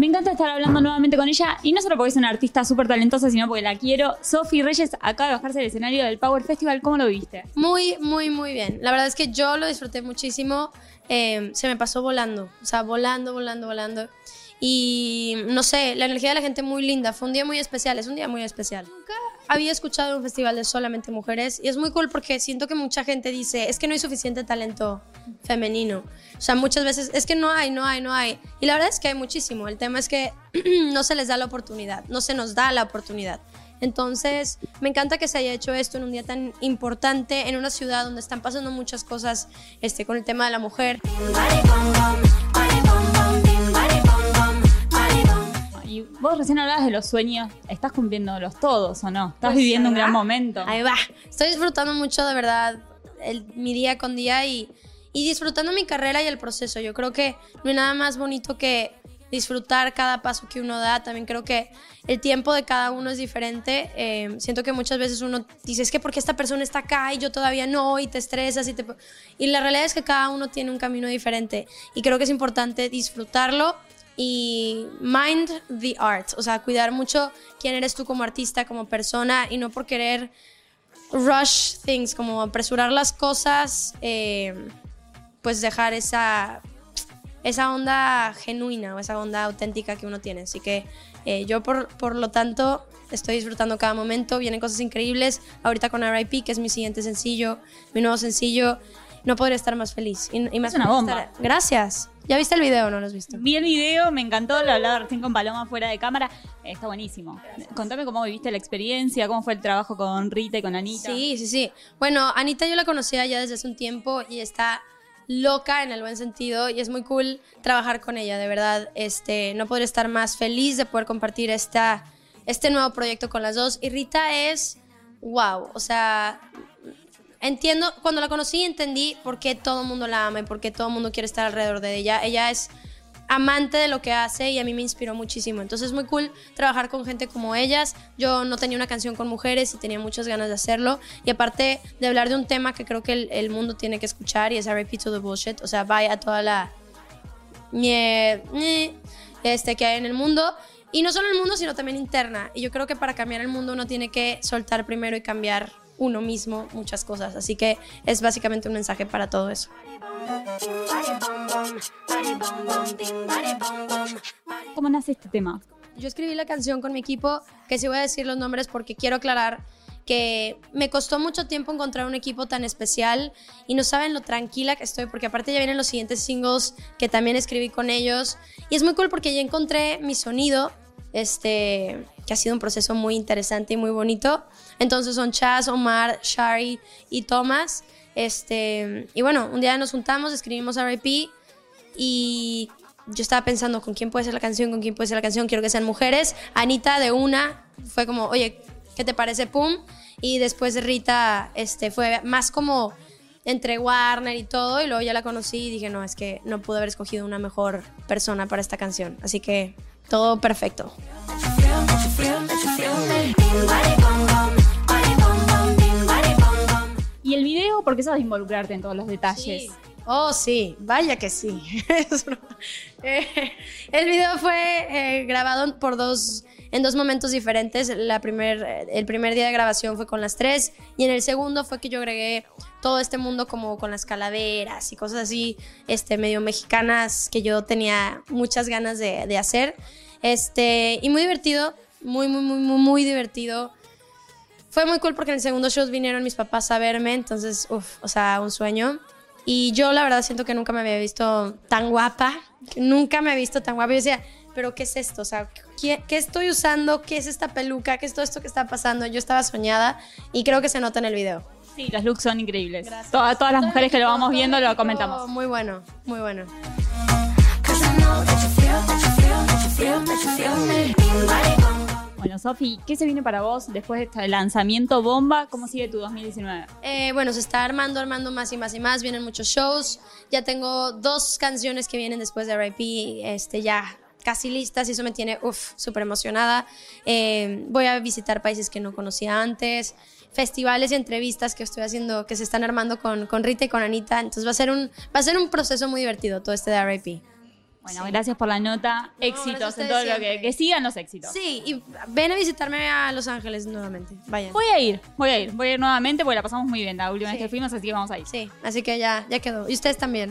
Me encanta estar hablando nuevamente con ella y no solo porque es una artista súper talentosa, sino porque la quiero. Sofi Reyes acaba de bajarse del escenario del Power Festival. ¿Cómo lo viste? Muy, muy, muy bien. La verdad es que yo lo disfruté muchísimo. Eh, se me pasó volando, o sea, volando, volando, volando. Y no sé, la energía de la gente muy linda. Fue un día muy especial, es un día muy especial. Nunca había escuchado un festival de solamente mujeres y es muy cool porque siento que mucha gente dice, es que no hay suficiente talento femenino. O sea, muchas veces es que no hay, no hay, no hay. Y la verdad es que hay muchísimo. El tema es que no se les da la oportunidad, no se nos da la oportunidad. Entonces, me encanta que se haya hecho esto en un día tan importante, en una ciudad donde están pasando muchas cosas este, con el tema de la mujer. Y vos recién hablabas de los sueños. ¿Estás cumpliéndolos todos o no? ¿Estás viviendo un gran momento? Ahí va. Estoy disfrutando mucho, de verdad, el- mi día con día y, y disfrutando mi carrera y el proceso. Yo creo que no hay nada más bonito que disfrutar cada paso que uno da. También creo que el tiempo de cada uno es diferente. Eh, siento que muchas veces uno dice, es que porque esta persona está acá y yo todavía no, y te estresas y te... Y la realidad es que cada uno tiene un camino diferente. Y creo que es importante disfrutarlo y mind the art, o sea, cuidar mucho quién eres tú como artista, como persona y no por querer rush things, como apresurar las cosas, eh, pues dejar esa, esa onda genuina o esa onda auténtica que uno tiene. Así que eh, yo por, por lo tanto estoy disfrutando cada momento, vienen cosas increíbles, ahorita con RIP, que es mi siguiente sencillo, mi nuevo sencillo. No podría estar más feliz. Y, y más Es una bomba. estar- Gracias. ¿Ya viste el video o no lo has visto? Vi el video, me encantó, lo hablaba recién con Paloma fuera de cámara. Eh, Está buenísimo. Contame cómo viviste la experiencia, cómo fue el trabajo con Rita y con Anita. Sí, sí, sí. Bueno, Anita yo la conocía ya desde hace un tiempo y está loca en el buen sentido y es muy cool trabajar con ella, de verdad. Este, no podría estar más feliz de poder compartir esta, este nuevo proyecto con las dos. Y Rita es, wow, o sea, entiendo, cuando la conocí entendí por qué todo el mundo la ama y por qué todo el mundo quiere estar alrededor de ella. Ella es amante de lo que hace y a mí me inspiró muchísimo. Entonces es muy cool trabajar con gente como ellas. Yo no tenía una canción con mujeres y tenía muchas ganas de hacerlo. Y aparte de hablar de un tema que creo que el, el mundo tiene que escuchar y es a repeat to the bullshit. O sea, vaya toda la este, que hay en el mundo. Y no solo en el mundo, sino también interna. Y yo creo que para cambiar el mundo uno tiene que soltar primero y cambiar uno mismo muchas cosas. Así que es básicamente un mensaje para todo eso. ¿Cómo nace este tema? Yo escribí la canción con mi equipo, que sí voy a decir los nombres porque quiero aclarar que me costó mucho tiempo encontrar un equipo tan especial y no saben lo tranquila que estoy porque aparte ya vienen los siguientes singles que también escribí con ellos y es muy cool porque ya encontré mi sonido, este, que ha sido un proceso muy interesante y muy bonito. Entonces son Chaz, Omar, Shari y Thomas. Este, y bueno, un día nos juntamos, escribimos RIP y yo estaba pensando con quién puede ser la canción, con quién puede ser la canción, quiero que sean mujeres. Anita de una fue como, oye, ¿qué te parece? Pum. Y después de Rita este, fue más como entre Warner y todo. Y luego ya la conocí y dije, no, es que no pude haber escogido una mejor persona para esta canción. Así que todo perfecto. Y el video, porque sabes involucrarte en todos los detalles. Sí. Oh, sí, vaya que sí. Eh, el video fue eh, grabado por dos, en dos momentos diferentes. La primer, eh, el primer día de grabación fue con las tres y en el segundo fue que yo agregué todo este mundo como con las calaveras y cosas así, este, medio mexicanas que yo tenía muchas ganas de, hacer. Este, y muy divertido, muy, muy, muy, muy, muy divertido. Fue muy cool porque en el segundo show vinieron mis papás a verme, entonces, uff, o sea, un sueño. Y yo la verdad siento que nunca me había visto tan guapa, nunca me había visto tan guapa. Yo decía, pero ¿qué es esto? O sea, ¿qué, qué estoy usando? ¿Qué es esta peluca? ¿Qué es todo esto que está pasando? Yo estaba soñada y creo que se nota en el video. Sí, los looks son increíbles. Todas, todas las mujeres que lo vamos viendo lo comentamos. Muy bueno, muy bueno. Bueno, Sofi, ¿qué se viene para vos después de este lanzamiento bomba? ¿Cómo sigue tu 2019? Eh, bueno, se está armando, armando más y más y más. Vienen muchos shows. Ya tengo dos canciones que vienen después de RIP, este, ya casi listas y eso me tiene, súper emocionada. Eh, voy a visitar países que no conocía antes, festivales y entrevistas que estoy haciendo, que se están armando con, con Rita y con Anita. Entonces va a ser un, va a ser un proceso muy divertido todo este de RIP. Bueno, Sí. gracias por la nota. No, éxitos en todo lo que, que sigan los éxitos. Sí, y ven a visitarme a Los Ángeles nuevamente. Vayan. Voy a ir, voy a ir, voy a ir nuevamente porque la pasamos muy bien la última Sí. vez que fuimos, así que vamos a ir. Sí, así que ya, ya quedó. Y ustedes también.